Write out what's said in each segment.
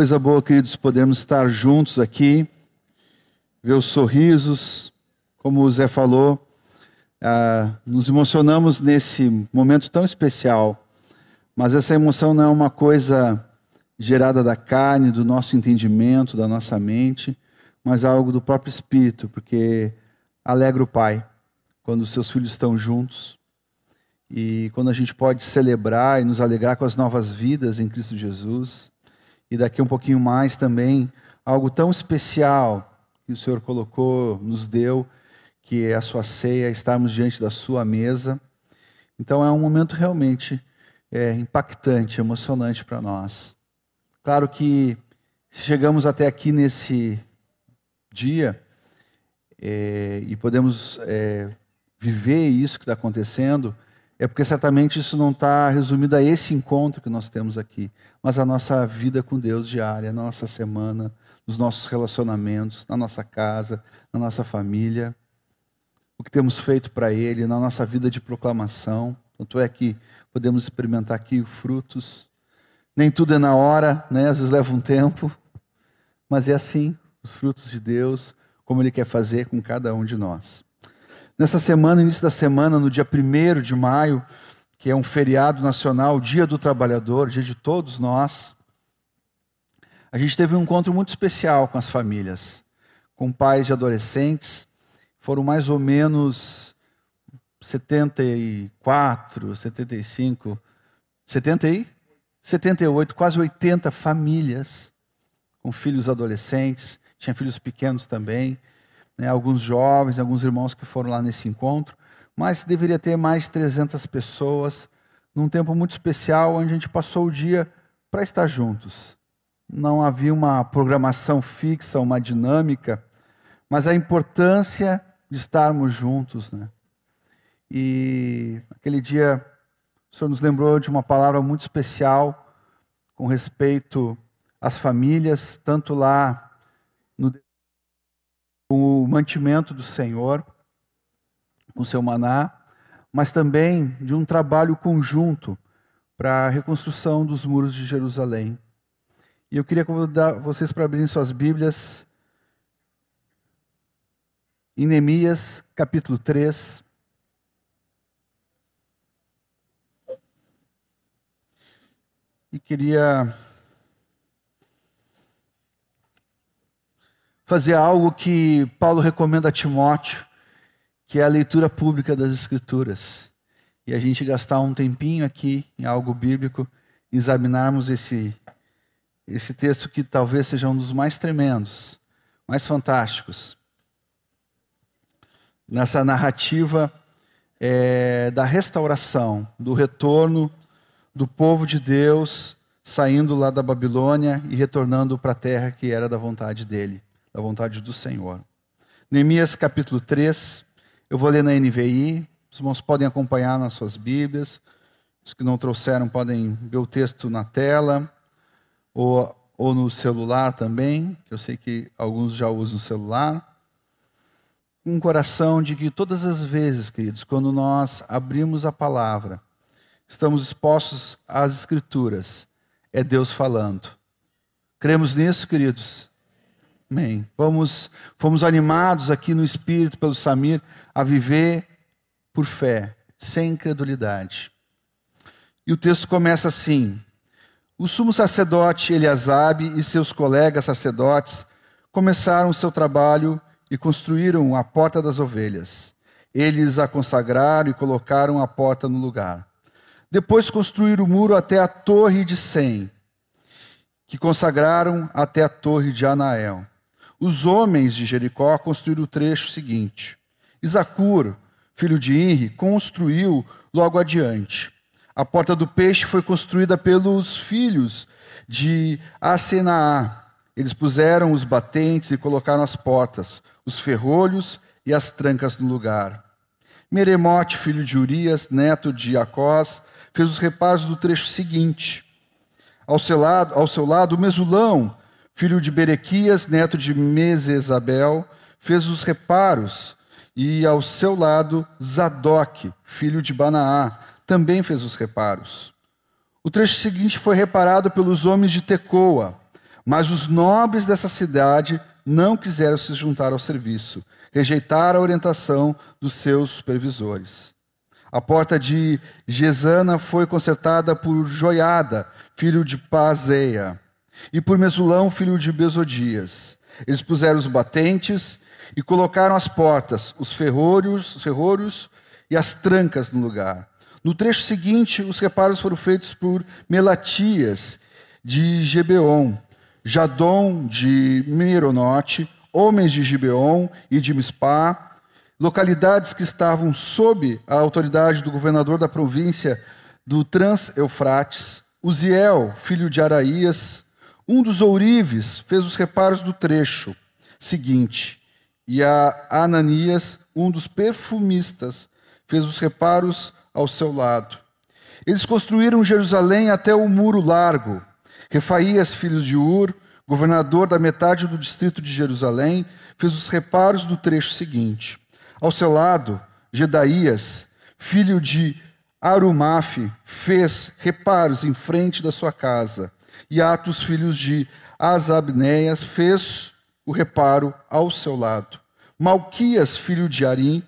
Coisa boa, queridos, podermos estar juntos aqui, ver os sorrisos, como o Zé falou, ah, nos emocionamos nesse momento tão especial, mas essa emoção não é uma coisa gerada da carne, do nosso entendimento, da nossa mente, mas algo do próprio Espírito, porque alegra o Pai quando os seus filhos estão juntos e quando a gente pode celebrar e nos alegrar com as novas vidas em Cristo Jesus. E daqui um pouquinho mais também, algo tão especial que o Senhor colocou, nos deu, que é a sua ceia, estarmos diante da sua mesa. Então é um momento realmente é, impactante, emocionante para nós. Claro que se chegamos até aqui nesse dia é, e podemos é, viver isso que está acontecendo, é porque certamente isso não está resumido a esse encontro que nós temos aqui, mas a nossa vida com Deus diária, na nossa semana, nos nossos relacionamentos, na nossa casa, na nossa família, o que temos feito para Ele, na nossa vida de proclamação. Tanto é que podemos experimentar aqui frutos. Nem tudo é na hora, né? às vezes leva um tempo, mas é assim, os frutos de Deus, como Ele quer fazer com cada um de nós. Nessa semana, início da semana, no dia 1 de maio, que é um feriado nacional, Dia do Trabalhador, dia de todos nós, a gente teve um encontro muito especial com as famílias, com pais de adolescentes. Foram mais ou menos 74, 75, 70 e 78, quase 80 famílias com filhos adolescentes, tinha filhos pequenos também né, alguns jovens, alguns irmãos que foram lá nesse encontro, mas deveria ter mais de 300 pessoas, num tempo muito especial, onde a gente passou o dia para estar juntos. Não havia uma programação fixa, uma dinâmica, mas a importância de estarmos juntos. Né? E aquele dia, o Senhor nos lembrou de uma palavra muito especial com respeito às famílias, tanto lá com o mantimento do Senhor, com o seu maná, mas também de um trabalho conjunto para a reconstrução dos muros de Jerusalém. E eu queria convidar vocês para abrirem suas Bíblias em Neemias, capítulo 3. E queria fazer algo que Paulo recomenda a Timóteo, que é a leitura pública das Escrituras. E a gente gastar um tempinho aqui em algo bíblico, examinarmos esse, esse texto que talvez seja um dos mais tremendos, mais fantásticos. Nessa narrativa é, da restauração, do retorno do povo de Deus saindo lá da Babilônia e retornando para a terra que era da vontade dele da vontade do Senhor. Neemias capítulo 3, eu vou ler na NVI, os irmãos podem acompanhar nas suas Bíblias, os que não trouxeram podem ver o texto na tela, ou, ou no celular também, que eu sei que alguns já usam o celular. Um coração de que todas as vezes, queridos, quando nós abrimos a palavra, estamos expostos às Escrituras, é Deus falando. Cremos nisso, queridos? Amém. Fomos, fomos animados aqui no Espírito pelo Samir a viver por fé, sem incredulidade. E o texto começa assim: O sumo sacerdote Eliasabe e seus colegas sacerdotes começaram o seu trabalho e construíram a porta das ovelhas. Eles a consagraram e colocaram a porta no lugar. Depois construíram o muro até a torre de Sem, que consagraram até a torre de Anael. Os homens de Jericó construíram o trecho seguinte. Isacur, filho de Inri, construiu logo adiante. A porta do peixe foi construída pelos filhos de Asenaá. Eles puseram os batentes e colocaram as portas, os ferrolhos e as trancas no lugar. Meremote, filho de Urias, neto de Acós, fez os reparos do trecho seguinte. Ao seu lado, ao seu lado Mesulão, filho de Berequias, neto de Mesesabel, fez os reparos, e ao seu lado Zadok, filho de Banaá, também fez os reparos. O trecho seguinte foi reparado pelos homens de Tecoa, Mas os nobres dessa cidade não quiseram se juntar ao serviço, rejeitaram a orientação dos seus supervisores. A porta de Gesana foi consertada por Joiada, filho de Pazeia, e por Mesulão, filho de Besodias. Eles puseram os batentes e colocaram as portas, os ferrolhos, os ferrolhos e as trancas no lugar. No trecho seguinte, os reparos foram feitos por Melatias, de Gebeon, Jadom, de Meronote, homens de Gibeon e de Mispá, localidades que estavam sob a autoridade do governador da província do Trans-Eufrates, Uziel, filho de Araías, um dos ourives, fez os reparos do trecho seguinte, e a Ananias, um dos perfumistas, fez os reparos ao seu lado. Eles construíram Jerusalém até o muro largo. Refaías, filho de Ur, governador da metade do distrito de Jerusalém, fez os reparos do trecho seguinte. Ao seu lado, Gedaías, filho de Arumaf, fez reparos em frente da sua casa. E Atos, filhos de Asabneias, fez o reparo ao seu lado. Malquias, filho de Arim,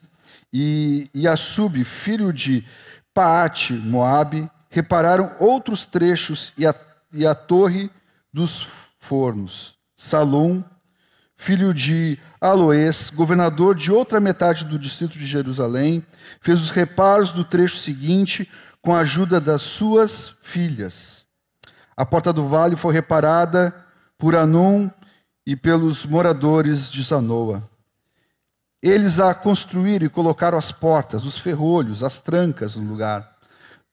e Yasub, filho de Paate, Moabe, repararam outros trechos e a, e a torre dos fornos. Salom, filho de Aloés, governador de outra metade do distrito de Jerusalém, fez os reparos do trecho seguinte com a ajuda das suas filhas. A porta do vale foi reparada por Anum e pelos moradores de Zanoa. Eles a construíram e colocaram as portas, os ferrolhos, as trancas no lugar.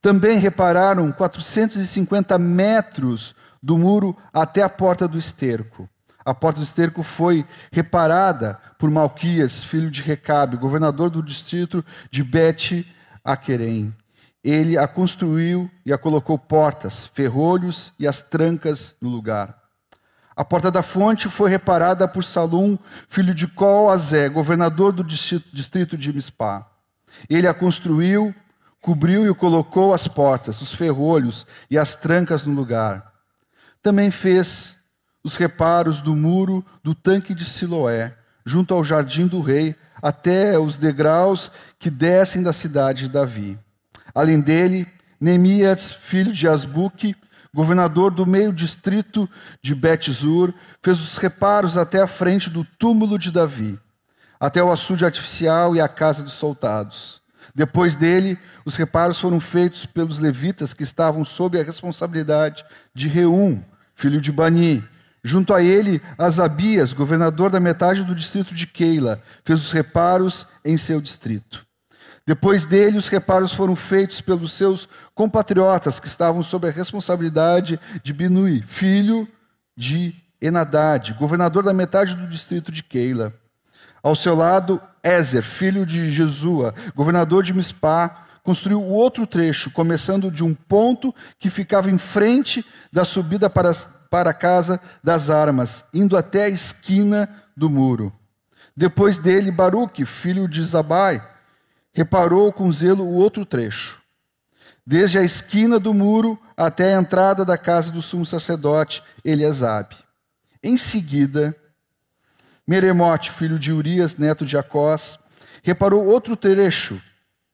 Também repararam 450 metros do muro até a porta do esterco. A porta do esterco foi reparada por Malquias, filho de Recabe, governador do distrito de Bet Aquerem. Ele a construiu e a colocou portas, ferrolhos e as trancas no lugar. A porta da fonte foi reparada por Salum, filho de Col-Azé, governador do distrito de Mispá. Ele a construiu, cobriu e colocou as portas, os ferrolhos e as trancas no lugar. Também fez os reparos do muro do tanque de Siloé, junto ao jardim do rei, até os degraus que descem da cidade de Davi. Além dele, Neemias, filho de Asbuque, governador do meio distrito de Betzur, fez os reparos até a frente do túmulo de Davi, até o açude artificial e a casa dos soldados. Depois dele, os reparos foram feitos pelos levitas que estavam sob a responsabilidade de Reum, filho de Bani. Junto a ele, Asabias, governador da metade do distrito de Keila, fez os reparos em seu distrito. Depois dele, os reparos foram feitos pelos seus compatriotas que estavam sob a responsabilidade de Binui, filho de Enadad, governador da metade do distrito de Keila. Ao seu lado, Ézer, filho de Jesua, governador de Mispá, construiu o outro trecho, começando de um ponto que ficava em frente da subida para, para a casa das armas, indo até a esquina do muro. Depois dele, Baruque, filho de Zabai, reparou com zelo o outro trecho, desde a esquina do muro até a entrada da casa do sumo sacerdote Eliasabe. Em seguida, Meremote, filho de Urias, neto de Acós, reparou outro trecho,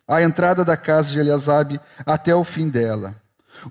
a entrada da casa de Eliasabe até o fim dela.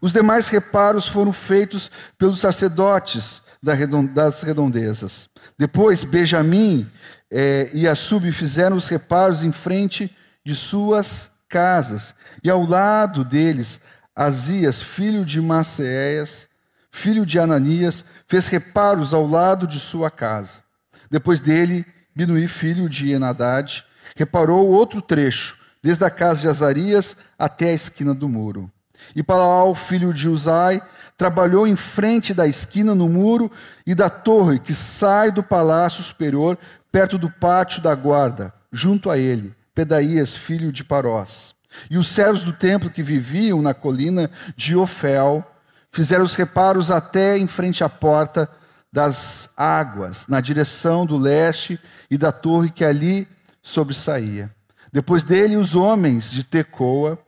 Os demais reparos foram feitos pelos sacerdotes das redondezas. Depois, Benjamim eh, e Assub fizeram os reparos em frente de suas casas. E ao lado deles, Azias, filho de Maceias, filho de Ananias, fez reparos ao lado de sua casa. Depois dele, Binuí, filho de Enadad, reparou outro trecho, desde a casa de Azarias até a esquina do muro. E Palaal, filho de Uzai, trabalhou em frente da esquina no muro e da torre que sai do palácio superior, perto do pátio da guarda, junto a ele. Pedaías, filho de Parós. E os servos do templo que viviam na colina de Ofel fizeram os reparos até em frente à porta das águas, na direção do leste e da torre que ali sobressaía. Depois dele, os homens de Tecoa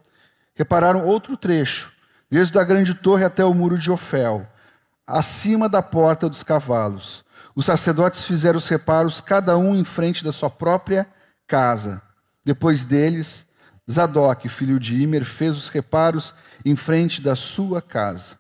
repararam outro trecho, desde a grande torre até o muro de Ofel, acima da porta dos cavalos. Os sacerdotes fizeram os reparos, cada um em frente da sua própria casa. Depois deles, Zadok, filho de Imer, fez os reparos em frente da sua casa.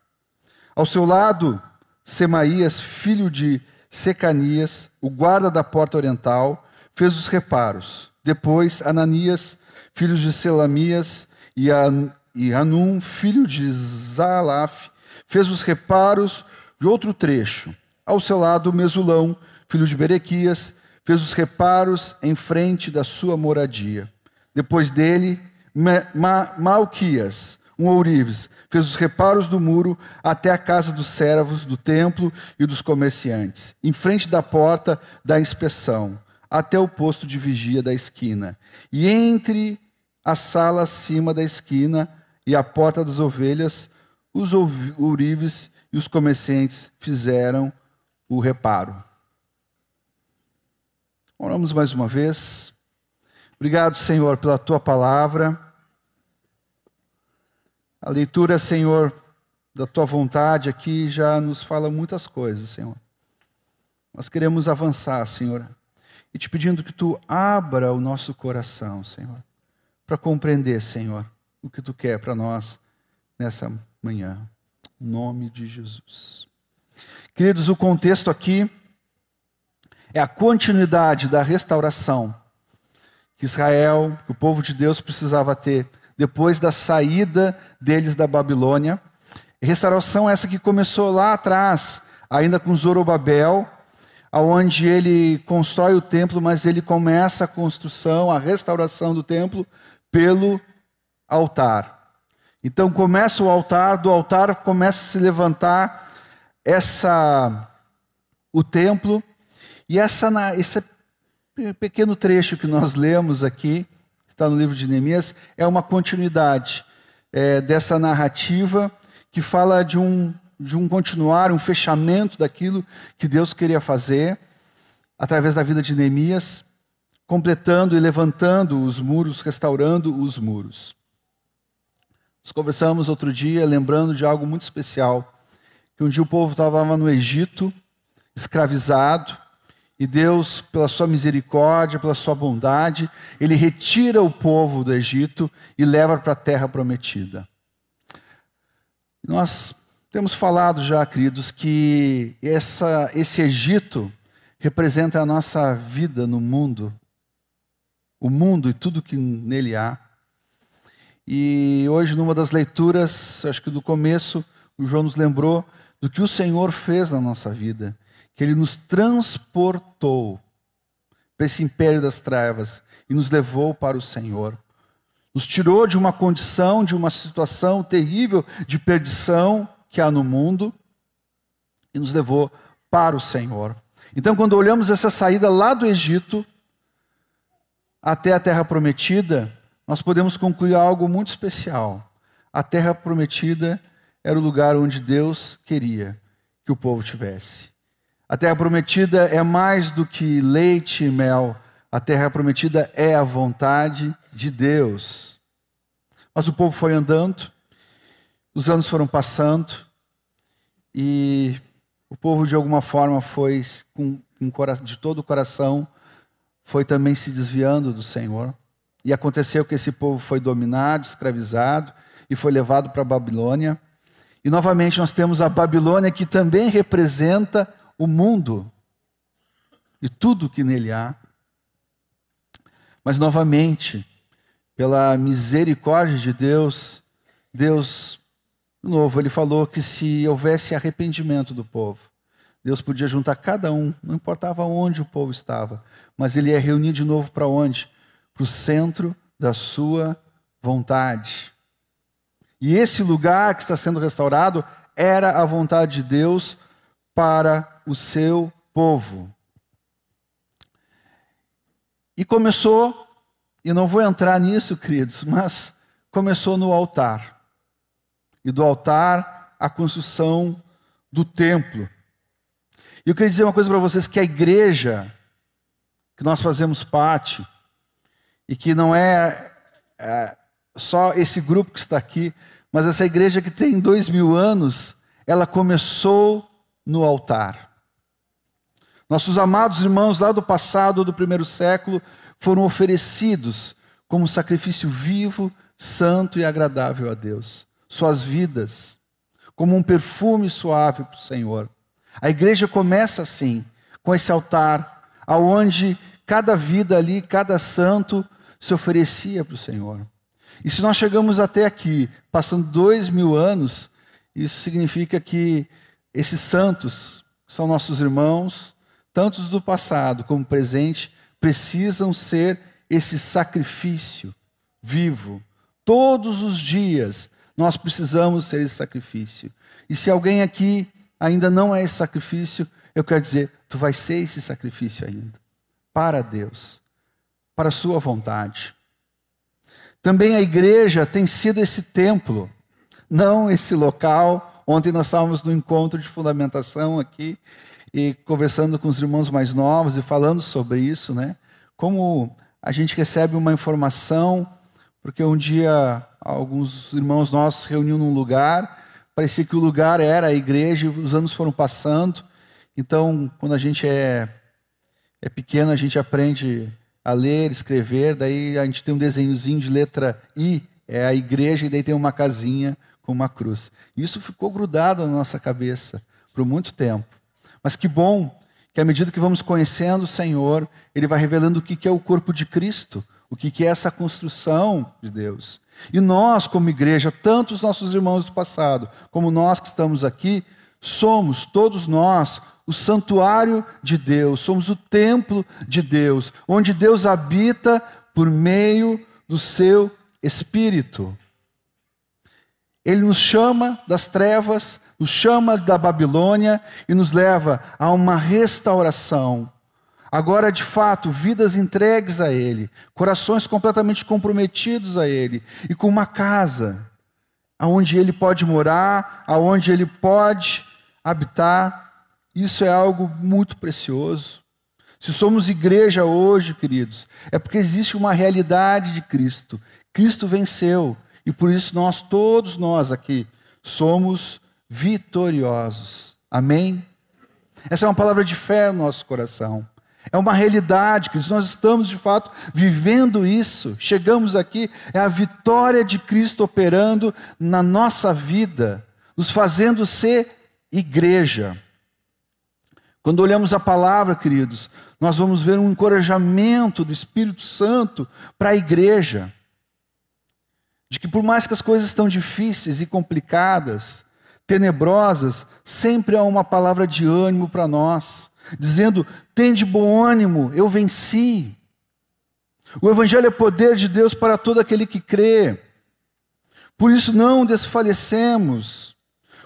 Ao seu lado, Semaías, filho de Secanias, o guarda da porta oriental, fez os reparos. Depois, Ananias, filho de Selamias, e Anum, filho de Zalaf, fez os reparos de outro trecho. Ao seu lado, Mesulão, filho de Berequias, fez os reparos em frente da sua moradia. Depois dele, Ma Malquias, um ourives, fez os reparos do muro até a casa dos servos, do templo e dos comerciantes, em frente da porta da inspeção, até o posto de vigia da esquina. E entre a sala acima da esquina e a porta das ovelhas, os ourives e os comerciantes fizeram o reparo. Oramos mais uma vez. Obrigado, Senhor, pela tua palavra. A leitura, Senhor, da tua vontade aqui já nos fala muitas coisas, Senhor. Nós queremos avançar, Senhor, e te pedindo que tu abra o nosso coração, Senhor, para compreender, Senhor, o que tu quer para nós nessa manhã. Em nome de Jesus. Queridos, o contexto aqui é a continuidade da restauração que Israel, que o povo de Deus precisava ter depois da saída deles da Babilônia. Restauração essa que começou lá atrás, ainda com Zorobabel, aonde ele constrói o templo, mas ele começa a construção, a restauração do templo pelo altar. Então começa o altar, do altar começa a se levantar essa o templo e essa esse pequeno trecho que nós lemos aqui está no livro de Neemias é uma continuidade é, dessa narrativa que fala de um de um continuar, um fechamento daquilo que Deus queria fazer através da vida de Neemias, completando e levantando os muros, restaurando os muros. Nós conversamos outro dia, lembrando de algo muito especial, que um dia o povo estava no Egito, escravizado, e Deus, pela sua misericórdia, pela sua bondade, ele retira o povo do Egito e leva para a terra prometida. Nós temos falado já, queridos, que essa, esse Egito representa a nossa vida no mundo, o mundo e tudo que nele há. E hoje, numa das leituras, acho que do começo, o João nos lembrou do que o Senhor fez na nossa vida, que Ele nos transportou para esse império das trevas e nos levou para o Senhor. Nos tirou de uma condição, de uma situação terrível de perdição que há no mundo e nos levou para o Senhor. Então, quando olhamos essa saída lá do Egito até a terra prometida, nós podemos concluir algo muito especial. A terra prometida era o lugar onde Deus queria que o povo tivesse. A terra prometida é mais do que leite e mel. A terra prometida é a vontade de Deus. Mas o povo foi andando, os anos foram passando, e o povo, de alguma forma, foi, com, de todo o coração, foi também se desviando do Senhor. E aconteceu que esse povo foi dominado, escravizado e foi levado para a Babilônia. E novamente nós temos a Babilônia que também representa o mundo e tudo que nele há. Mas novamente, pela misericórdia de Deus, Deus, de novo, ele falou que se houvesse arrependimento do povo, Deus podia juntar cada um, não importava onde o povo estava, mas ele ia reunir de novo para onde? para o centro da sua vontade. E esse lugar que está sendo restaurado era a vontade de Deus para o seu povo. E começou, e não vou entrar nisso, queridos, mas começou no altar. E do altar a construção do templo. E eu queria dizer uma coisa para vocês: que a igreja, que nós fazemos parte, e que não é, é só esse grupo que está aqui, mas essa igreja que tem dois mil anos, ela começou no altar. Nossos amados irmãos lá do passado, do primeiro século, foram oferecidos como sacrifício vivo, santo e agradável a Deus. Suas vidas, como um perfume suave para o Senhor. A igreja começa assim, com esse altar, aonde cada vida ali, cada santo se oferecia para o Senhor. E se nós chegamos até aqui, passando dois mil anos, isso significa que esses santos são nossos irmãos, tantos do passado como presente, precisam ser esse sacrifício vivo. Todos os dias nós precisamos ser esse sacrifício. E se alguém aqui ainda não é esse sacrifício, eu quero dizer, tu vai ser esse sacrifício ainda. Para Deus, para a sua vontade. Também a igreja tem sido esse templo, não esse local. Ontem nós estávamos no encontro de fundamentação aqui e conversando com os irmãos mais novos e falando sobre isso, né? Como a gente recebe uma informação, porque um dia alguns irmãos nossos se reuniam num lugar, parecia que o lugar era a igreja os anos foram passando. Então, quando a gente é, é pequeno, a gente aprende a ler, escrever, daí a gente tem um desenhozinho de letra I, é a igreja, e daí tem uma casinha com uma cruz. Isso ficou grudado na nossa cabeça por muito tempo. Mas que bom que à medida que vamos conhecendo o Senhor, Ele vai revelando o que é o corpo de Cristo, o que é essa construção de Deus. E nós, como igreja, tanto os nossos irmãos do passado, como nós que estamos aqui, somos, todos nós, o santuário de Deus, somos o templo de Deus, onde Deus habita por meio do seu Espírito. Ele nos chama das trevas, nos chama da Babilônia e nos leva a uma restauração. Agora, de fato, vidas entregues a Ele, corações completamente comprometidos a Ele e com uma casa aonde Ele pode morar, aonde Ele pode habitar. Isso é algo muito precioso. Se somos igreja hoje, queridos, é porque existe uma realidade de Cristo. Cristo venceu e por isso nós, todos nós aqui, somos vitoriosos. Amém? Essa é uma palavra de fé no nosso coração. É uma realidade, que nós estamos de fato vivendo isso. Chegamos aqui, é a vitória de Cristo operando na nossa vida, nos fazendo ser igreja. Quando olhamos a palavra, queridos, nós vamos ver um encorajamento do Espírito Santo para a igreja. De que por mais que as coisas estão difíceis e complicadas, tenebrosas, sempre há uma palavra de ânimo para nós, dizendo: tem de bom ânimo, eu venci. O Evangelho é poder de Deus para todo aquele que crê. Por isso não desfalecemos.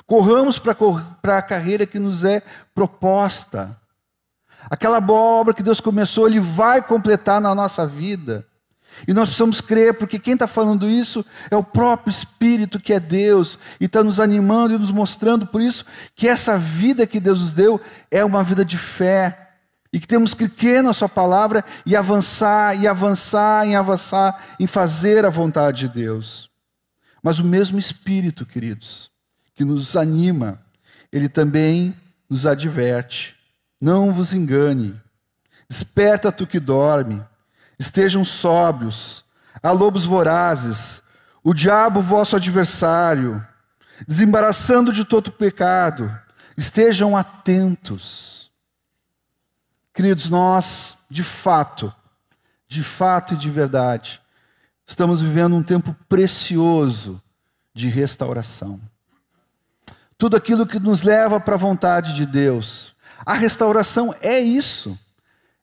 Corramos para a carreira que nos é proposta. Aquela boa obra que Deus começou, Ele vai completar na nossa vida. E nós precisamos crer, porque quem está falando isso é o próprio Espírito que é Deus, e está nos animando e nos mostrando por isso que essa vida que Deus nos deu é uma vida de fé, e que temos que crer na Sua palavra e avançar, e avançar, e avançar em fazer a vontade de Deus. Mas o mesmo Espírito, queridos, que nos anima, ele também nos adverte. Não vos engane. Desperta tu que dorme. Estejam sóbrios. Há lobos vorazes. O diabo, vosso adversário, desembaraçando de todo pecado. Estejam atentos. Queridos, nós, de fato, de fato e de verdade, estamos vivendo um tempo precioso de restauração tudo aquilo que nos leva para a vontade de Deus. A restauração é isso,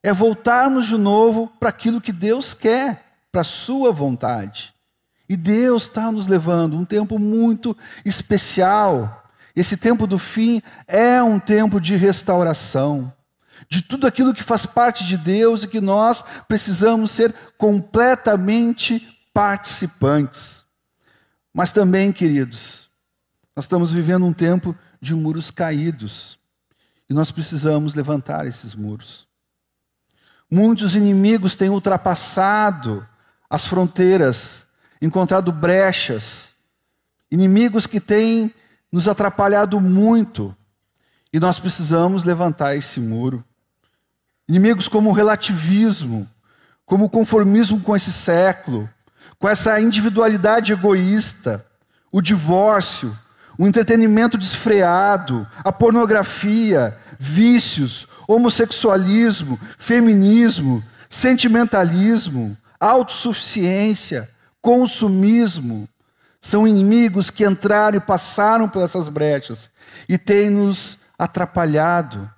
é voltarmos de novo para aquilo que Deus quer, para a Sua vontade. E Deus está nos levando um tempo muito especial. Esse tempo do fim é um tempo de restauração, de tudo aquilo que faz parte de Deus e que nós precisamos ser completamente participantes. Mas também, queridos, nós estamos vivendo um tempo de muros caídos e nós precisamos levantar esses muros. Muitos inimigos têm ultrapassado as fronteiras, encontrado brechas, inimigos que têm nos atrapalhado muito. E nós precisamos levantar esse muro. Inimigos como o relativismo, como o conformismo com esse século, com essa individualidade egoísta, o divórcio, o entretenimento desfreado, a pornografia, vícios, homossexualismo, feminismo, sentimentalismo, autossuficiência, consumismo, são inimigos que entraram e passaram por essas brechas e têm nos atrapalhado.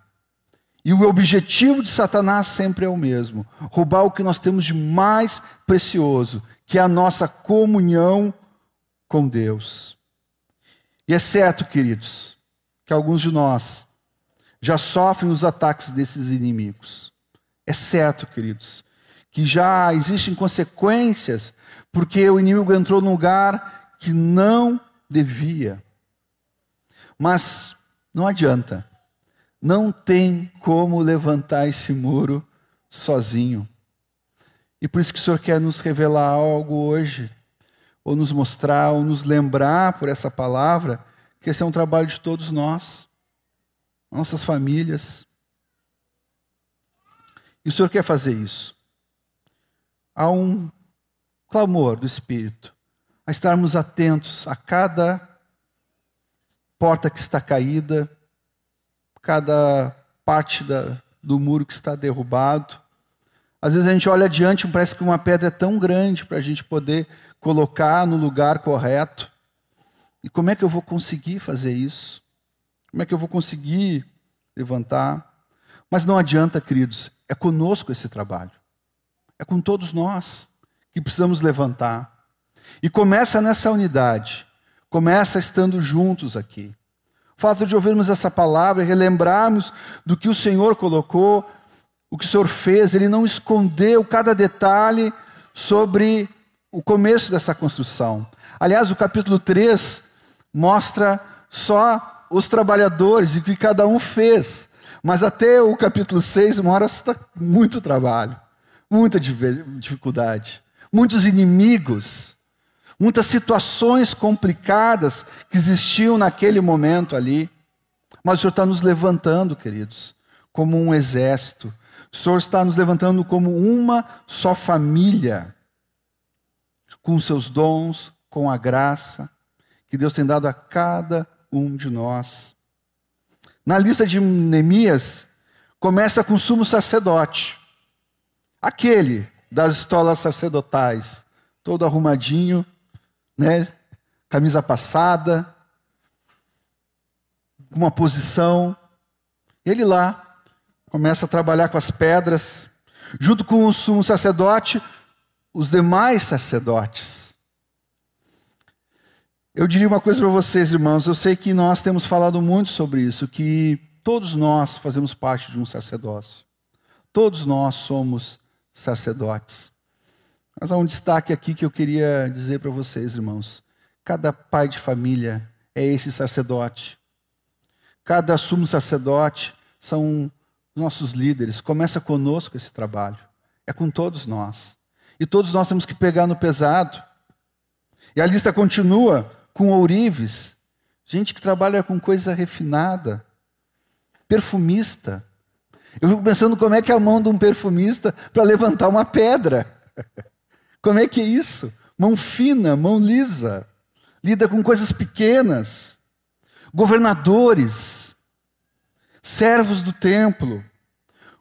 E o objetivo de Satanás sempre é o mesmo: roubar o que nós temos de mais precioso, que é a nossa comunhão com Deus. E é certo, queridos, que alguns de nós já sofrem os ataques desses inimigos. É certo, queridos, que já existem consequências porque o inimigo entrou num lugar que não devia. Mas não adianta. Não tem como levantar esse muro sozinho. E por isso que o Senhor quer nos revelar algo hoje, ou nos mostrar, ou nos lembrar por essa palavra, que esse é um trabalho de todos nós, nossas famílias. E o Senhor quer fazer isso. Há um clamor do Espírito, a estarmos atentos a cada porta que está caída, cada parte da, do muro que está derrubado. Às vezes a gente olha adiante e parece que uma pedra é tão grande para a gente poder colocar no lugar correto. E como é que eu vou conseguir fazer isso? Como é que eu vou conseguir levantar? Mas não adianta, queridos, é conosco esse trabalho. É com todos nós que precisamos levantar. E começa nessa unidade, começa estando juntos aqui. O fato de ouvirmos essa palavra relembrarmos do que o Senhor colocou, o que o Senhor fez, Ele não escondeu cada detalhe sobre o começo dessa construção. Aliás, o capítulo 3 mostra só os trabalhadores e o que cada um fez. Mas até o capítulo 6 mostra muito trabalho, muita dificuldade, muitos inimigos, muitas situações complicadas que existiam naquele momento ali. Mas o Senhor está nos levantando, queridos, como um exército. O Senhor está nos levantando como uma só família, com seus dons, com a graça que Deus tem dado a cada um de nós. Na lista de Neemias, começa com o sumo sacerdote, aquele das estolas sacerdotais, todo arrumadinho, né? camisa passada, uma posição. Ele lá começa a trabalhar com as pedras, junto com o sumo sacerdote, os demais sacerdotes. Eu diria uma coisa para vocês, irmãos. Eu sei que nós temos falado muito sobre isso, que todos nós fazemos parte de um sacerdócio. Todos nós somos sacerdotes. Mas há um destaque aqui que eu queria dizer para vocês, irmãos. Cada pai de família é esse sacerdote. Cada sumo sacerdote são nossos líderes. Começa conosco esse trabalho. É com todos nós. E todos nós temos que pegar no pesado. E a lista continua com ourives, gente que trabalha com coisa refinada, perfumista. Eu fico pensando como é que é a mão de um perfumista para levantar uma pedra. Como é que é isso? Mão fina, mão lisa, lida com coisas pequenas. Governadores, servos do templo,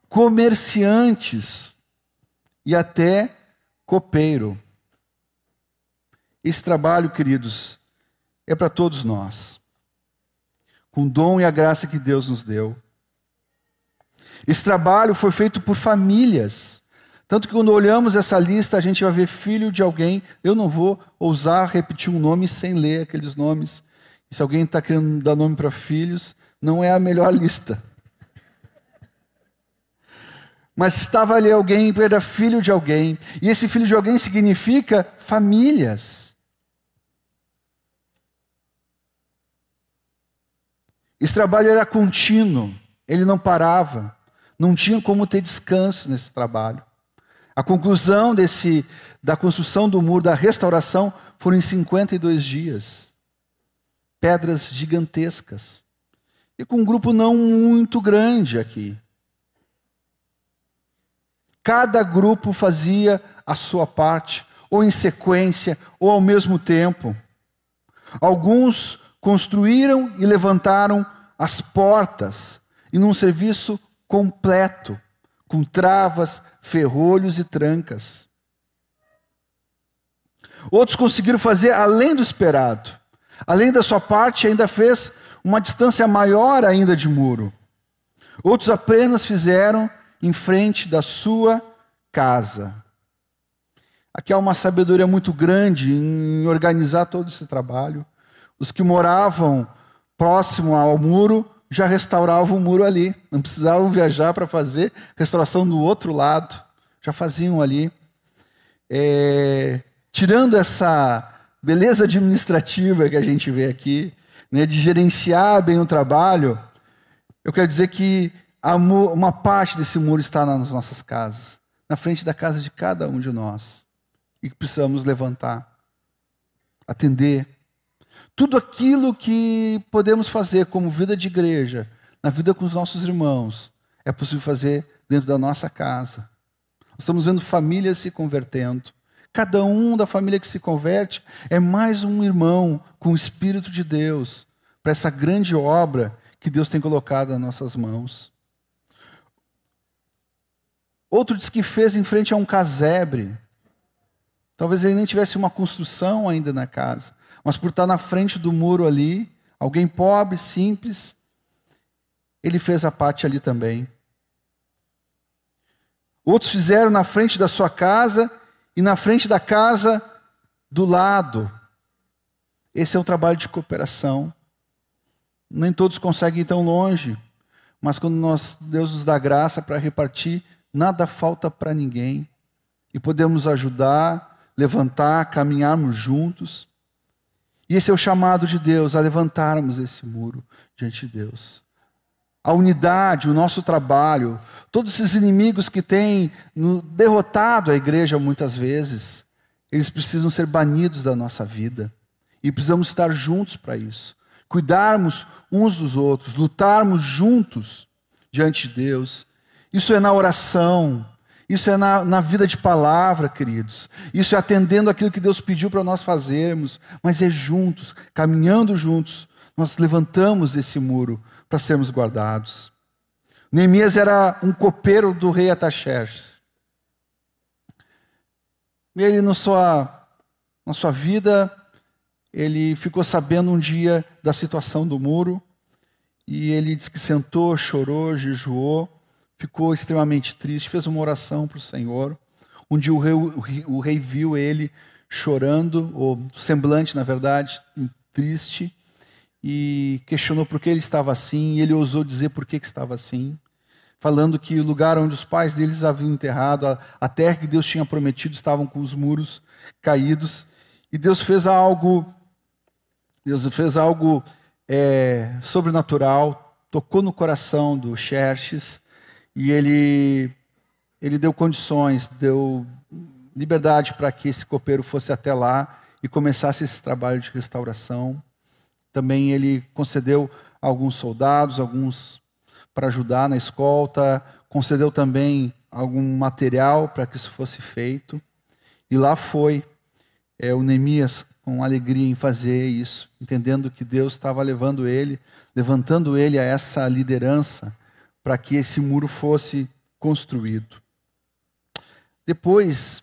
comerciantes e até copeiro. Esse trabalho, queridos, é para todos nós, com o dom e a graça que Deus nos deu. Esse trabalho foi feito por famílias. Tanto que quando olhamos essa lista, a gente vai ver filho de alguém. Eu não vou ousar repetir um nome sem ler aqueles nomes. E se alguém está querendo dar nome para filhos, não é a melhor lista. Mas estava ali alguém que era filho de alguém. E esse filho de alguém significa famílias. Esse trabalho era contínuo, ele não parava, não tinha como ter descanso nesse trabalho. A conclusão desse, da construção do muro, da restauração, foram em 52 dias. Pedras gigantescas. e com um grupo não muito grande aqui. Cada grupo fazia a sua parte, ou em sequência, ou ao mesmo tempo. Alguns construíram e levantaram as portas, e num serviço completo, com travas, ferrolhos e trancas. Outros conseguiram fazer além do esperado. Além da sua parte, ainda fez uma distância maior ainda de muro. Outros apenas fizeram em frente da sua casa. Aqui há uma sabedoria muito grande em organizar todo esse trabalho. Os que moravam próximo ao muro já restauravam o muro ali, não precisavam viajar para fazer restauração do outro lado, já faziam ali. É, tirando essa beleza administrativa que a gente vê aqui, né, de gerenciar bem o trabalho, eu quero dizer que uma parte desse muro está nas nossas casas, na frente da casa de cada um de nós, e que precisamos levantar, atender. Tudo aquilo que podemos fazer como vida de igreja, na vida com os nossos irmãos, é possível fazer dentro da nossa casa. Estamos vendo famílias se convertendo. Cada um da família que se converte é mais um irmão com o Espírito de Deus para essa grande obra que Deus tem colocado nas nossas mãos. Outro diz que fez em frente a um casebre. Talvez ele nem tivesse uma construção ainda na casa, mas por estar na frente do muro ali, alguém pobre, simples, ele fez a parte ali também. Outros fizeram na frente da sua casa e na frente da casa do lado. Esse é um trabalho de cooperação. Nem todos conseguem ir tão longe, mas quando nós, Deus nos dá graça para repartir, nada falta para ninguém. E podemos ajudar, levantar, caminharmos juntos. E esse é o chamado de Deus, a levantarmos esse muro diante de Deus a unidade, o nosso trabalho, todos esses inimigos que têm derrotado a igreja muitas vezes, eles precisam ser banidos da nossa vida. E precisamos estar juntos para isso. Cuidarmos uns dos outros, lutarmos juntos diante de Deus. Isso é na oração, isso é na, na, vida de palavra, queridos. Isso é atendendo aquilo que Deus pediu para nós fazermos. Mas é juntos, caminhando juntos, nós levantamos esse muro para sermos guardados. Neemias era um copeiro do rei Ataxerxes. Ele, na sua, na sua vida, ele ficou sabendo um dia da situação do muro, e ele disse que sentou, chorou, jejuou, ficou extremamente triste, fez uma oração para o Senhor. Um dia o rei, o rei, viu ele chorando, ou semblante, na verdade, triste, e questionou por que ele estava assim, e ele ousou dizer por que, estava assim, falando que o lugar onde os pais deles haviam enterrado, a, a terra que Deus tinha prometido, estavam com os muros caídos, e Deus fez algo, Deus fez algo é, sobrenatural, tocou no coração do Xerxes, e ele, ele deu condições, deu liberdade para que esse copeiro fosse até lá e começasse esse trabalho de restauração. Também ele concedeu alguns soldados, alguns para ajudar na escolta, concedeu também algum material para que isso fosse feito. E lá foi é, o Neemias com alegria em fazer isso, entendendo que Deus estava levando ele, levantando ele a essa liderança para que esse muro fosse construído. Depois,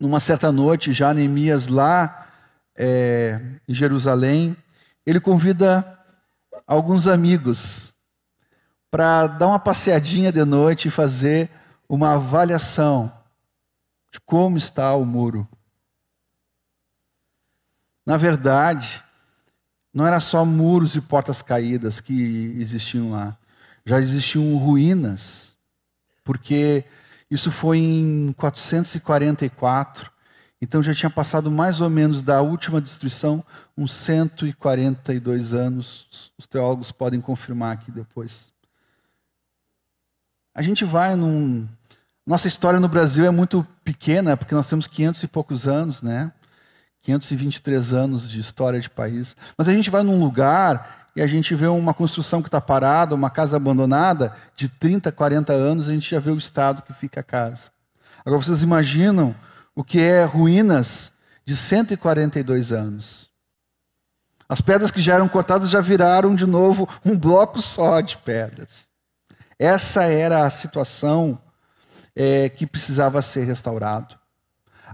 numa certa noite, já Neemias lá é, em Jerusalém, ele convida alguns amigos para dar uma passeadinha de noite e fazer uma avaliação de como está o muro. Na verdade, não era só muros e portas caídas que existiam lá, já existiam ruínas, porque isso foi em 444 então já tinha passado mais ou menos da última destruição uns 142 anos. Os teólogos podem confirmar aqui depois. A gente vai num. Nossa história no Brasil é muito pequena, porque nós temos 500 e poucos anos, né? 523 anos de história de país. Mas a gente vai num lugar e a gente vê uma construção que está parada, uma casa abandonada de 30, 40 anos, a gente já vê o estado que fica a casa. Agora vocês imaginam o que é ruínas de 142 anos. As pedras que já eram cortadas já viraram de novo um bloco só de pedras. Essa era a situação é, que precisava ser restaurado.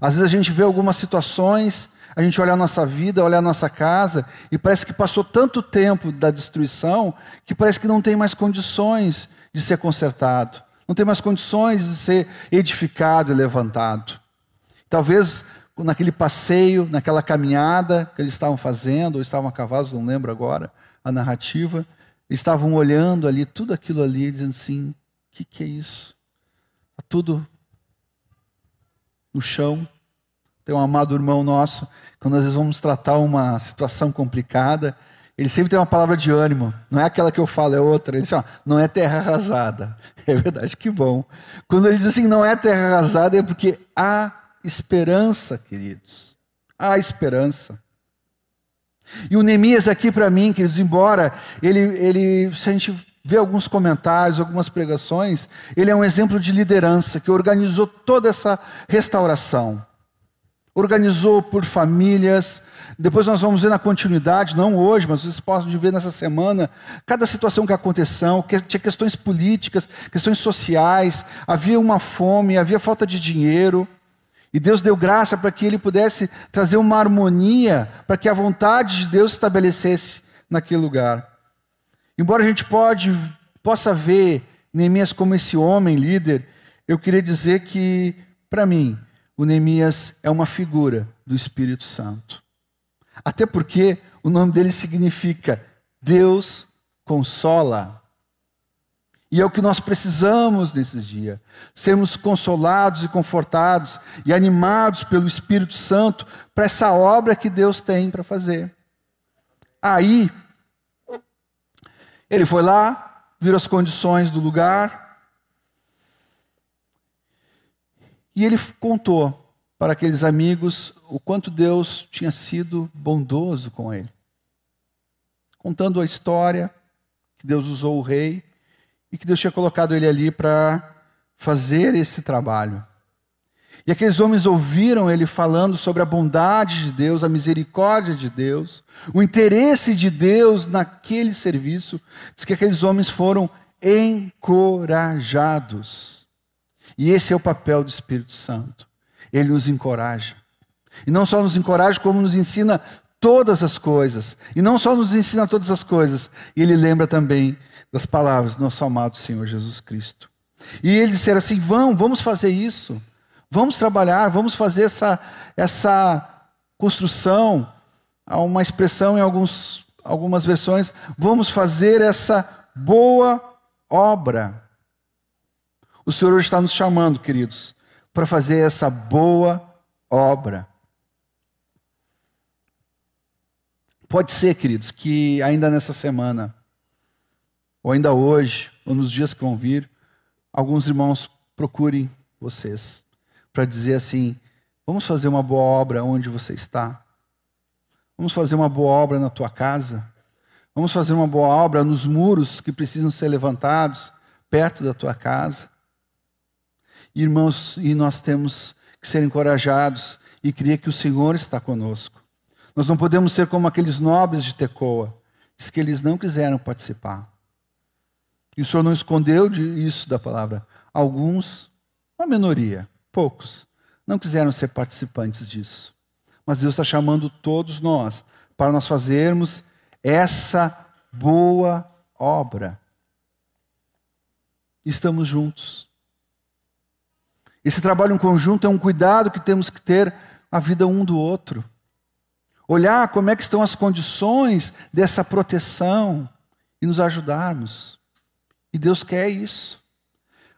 Às vezes a gente vê algumas situações, a gente olha a nossa vida, olha a nossa casa, e parece que passou tanto tempo da destruição que parece que não tem mais condições de ser consertado, não tem mais condições de ser edificado e levantado. Talvez naquele passeio, naquela caminhada que eles estavam fazendo, ou estavam a cavalo, não lembro agora a narrativa, eles estavam olhando ali, tudo aquilo ali, dizendo assim: o que, que é isso? Está tudo no chão. Tem um amado irmão nosso, quando às vezes vamos tratar uma situação complicada, ele sempre tem uma palavra de ânimo. Não é aquela que eu falo, é outra. Ele diz, ó, não é terra arrasada. É verdade, que bom. Quando ele diz assim, não é terra arrasada, é porque há esperança, queridos. Há esperança. E o Neemias aqui para mim, queridos, embora ele, ele, se a gente vê alguns comentários, algumas pregações, ele é um exemplo de liderança que organizou toda essa restauração. Organizou por famílias. Depois nós vamos ver na continuidade, não hoje, mas vocês podem ver nessa semana, cada situação que aconteceu, que tinha questões políticas, questões sociais, havia uma fome, havia falta de dinheiro. E Deus deu graça para que ele pudesse trazer uma harmonia, para que a vontade de Deus estabelecesse naquele lugar. Embora a gente pode, possa ver Neemias como esse homem líder, eu queria dizer que, para mim, o Neemias é uma figura do Espírito Santo. Até porque o nome dele significa Deus consola. E é o que nós precisamos nesses dias: sermos consolados e confortados e animados pelo Espírito Santo para essa obra que Deus tem para fazer. Aí, ele foi lá, viu as condições do lugar, e ele contou para aqueles amigos o quanto Deus tinha sido bondoso com ele. Contando a história que Deus usou o rei e que Deus tinha colocado ele ali para fazer esse trabalho. E aqueles homens ouviram ele falando sobre a bondade de Deus, a misericórdia de Deus, o interesse de Deus naquele serviço. Diz que aqueles homens foram encorajados. E esse é o papel do Espírito Santo. Ele nos encoraja. E não só nos encoraja, como nos ensina todas as coisas. E não só nos ensina todas as coisas, ele lembra também das palavras do nosso amado Senhor Jesus Cristo. E ele disseram assim: vamos, vamos fazer isso. Vamos trabalhar, vamos fazer essa, essa construção. Há uma expressão em alguns, algumas versões: vamos fazer essa boa obra. O Senhor está nos chamando, queridos, para fazer essa boa obra. Pode ser, queridos, que ainda nessa semana ou ainda hoje, ou nos dias que vão vir, alguns irmãos procurem vocês para dizer assim: vamos fazer uma boa obra onde você está, vamos fazer uma boa obra na tua casa, vamos fazer uma boa obra nos muros que precisam ser levantados perto da tua casa. Irmãos, e nós temos que ser encorajados e crer que o Senhor está conosco. Nós não podemos ser como aqueles nobres de Tecoa, diz que eles não quiseram participar. E o Senhor não escondeu isso da palavra. Alguns, uma minoria, poucos, não quiseram ser participantes disso. Mas Deus está chamando todos nós para nós fazermos essa boa obra. Estamos juntos. Esse trabalho em conjunto é um cuidado que temos que ter a vida um do outro. Olhar como é que estão as condições dessa proteção e nos ajudarmos. E Deus quer isso.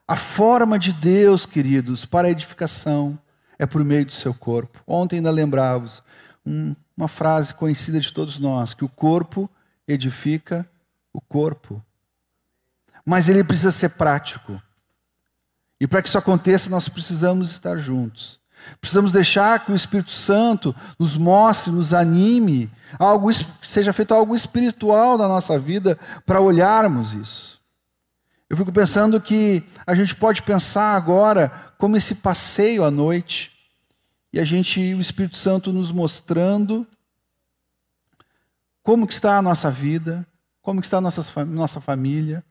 A forma de Deus, queridos, para a edificação é por meio do seu corpo. Ontem ainda lembrávamos um, uma frase conhecida de todos nós, que o corpo edifica o corpo. Mas ele precisa ser prático. E para que isso aconteça, nós precisamos estar juntos. Precisamos deixar que o Espírito Santo nos mostre, nos anime, algo, seja feito algo espiritual na nossa vida para olharmos isso. Eu fico pensando que a gente pode pensar agora como esse passeio à noite e a gente, o Espírito Santo nos mostrando como que está a nossa vida, como que está a nossa, nossa família,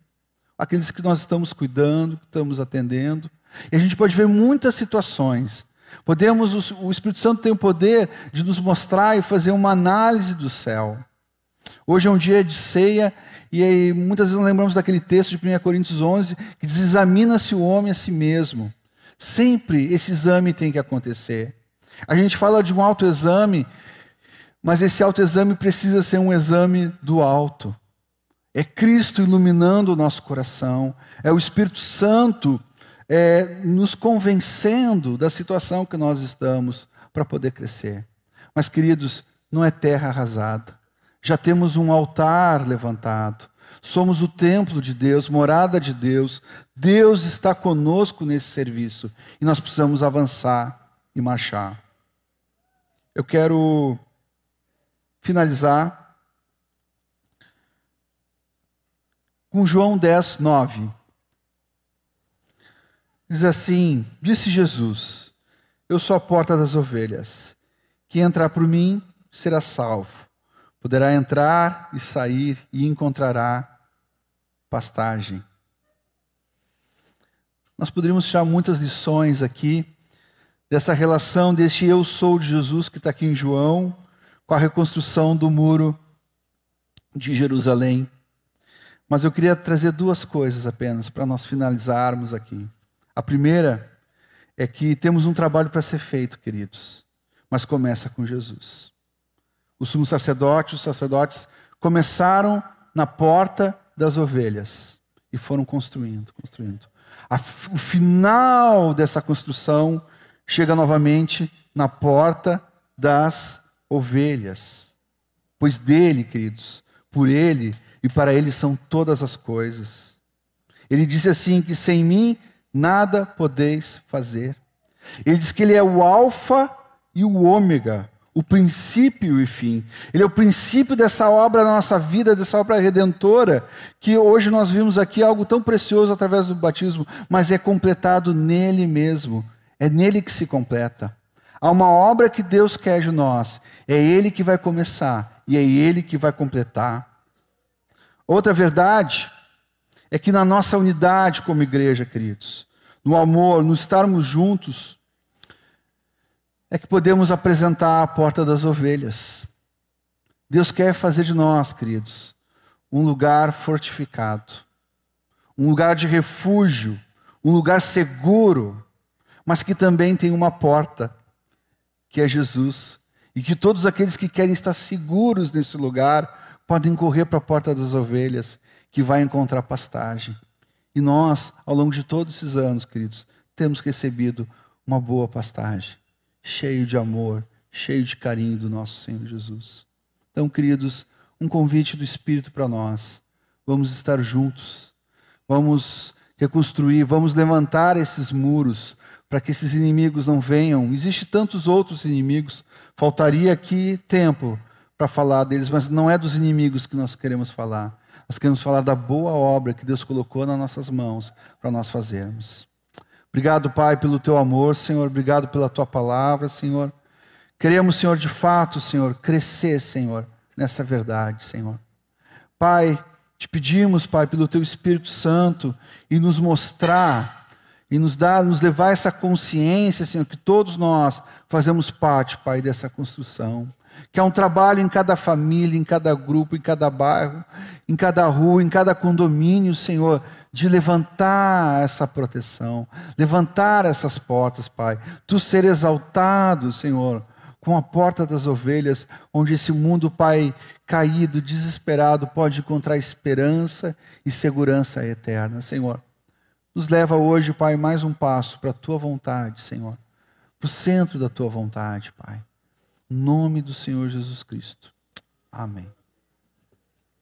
aqueles que nós estamos cuidando, que estamos atendendo. E a gente pode ver muitas situações. Podemos, o Espírito Santo tem o poder de nos mostrar e fazer uma análise do céu. Hoje é um dia de ceia e muitas vezes não lembramos daquele texto de 1 Coríntios 11 que diz: examina-se o homem a si mesmo. Sempre esse exame tem que acontecer. A gente fala de um autoexame mas esse autoexame precisa ser um exame do alto. É Cristo iluminando o nosso coração, é o Espírito Santo é, nos convencendo da situação que nós estamos para poder crescer. Mas, queridos, não é terra arrasada. Já temos um altar levantado. Somos o templo de Deus, morada de Deus. Deus está conosco nesse serviço e nós precisamos avançar e marchar. Eu quero finalizar com João 10, 9. Diz assim: Disse Jesus: Eu sou a porta das ovelhas. Quem entrar por mim será salvo. Poderá entrar e sair e encontrará pastagem. Nós poderíamos tirar muitas lições aqui dessa relação deste eu sou de Jesus que está aqui em João com a reconstrução do muro de Jerusalém. Mas eu queria trazer duas coisas apenas para nós finalizarmos aqui. A primeira é que temos um trabalho para ser feito, queridos, mas começa com Jesus. O sumo sacerdote, os sacerdotes começaram na porta das ovelhas e foram construindo, construindo. o final dessa construção chega novamente na porta das ovelhas. Pois dele, queridos, por ele e para ele são todas as coisas. Ele disse assim: que sem mim nada podeis fazer. Ele diz que ele é o Alfa e o Ômega, o princípio e fim. Ele é o princípio dessa obra na nossa vida, dessa obra redentora, que hoje nós vimos aqui algo tão precioso através do batismo, mas é completado nele mesmo. É nele que se completa. Há uma obra que Deus quer de nós. É Ele que vai começar e é Ele que vai completar. Outra verdade é que na nossa unidade como igreja, queridos, no amor, no estarmos juntos, é que podemos apresentar a porta das ovelhas. Deus quer fazer de nós, queridos, um lugar fortificado, um lugar de refúgio, um lugar seguro, mas que também tem uma porta que é Jesus, e que todos aqueles que querem estar seguros nesse lugar podem correr para a porta das ovelhas, que vai encontrar pastagem. E nós, ao longo de todos esses anos, queridos, temos recebido uma boa pastagem, cheio de amor, cheio de carinho do nosso Senhor Jesus. Então, queridos, um convite do Espírito para nós. Vamos estar juntos, vamos reconstruir, vamos levantar esses muros, para que esses inimigos não venham. Existem tantos outros inimigos, faltaria aqui tempo para falar deles, mas não é dos inimigos que nós queremos falar. Nós queremos falar da boa obra que Deus colocou nas nossas mãos para nós fazermos. Obrigado, Pai, pelo teu amor, Senhor. Obrigado pela tua palavra, Senhor. Queremos, Senhor, de fato, Senhor, crescer, Senhor, nessa verdade, Senhor. Pai, te pedimos, Pai, pelo teu Espírito Santo e nos mostrar e nos dar, nos levar essa consciência, Senhor, que todos nós fazemos parte, Pai, dessa construção. Que é um trabalho em cada família, em cada grupo, em cada bairro, em cada rua, em cada condomínio, Senhor, de levantar essa proteção, levantar essas portas, Pai. Tu ser exaltado, Senhor, com a porta das ovelhas, onde esse mundo, Pai, caído, desesperado, pode encontrar esperança e segurança eterna, Senhor. Nos leva hoje, Pai, mais um passo para a tua vontade, Senhor, para o centro da tua vontade, Pai. Nome do Senhor Jesus Cristo. Amém.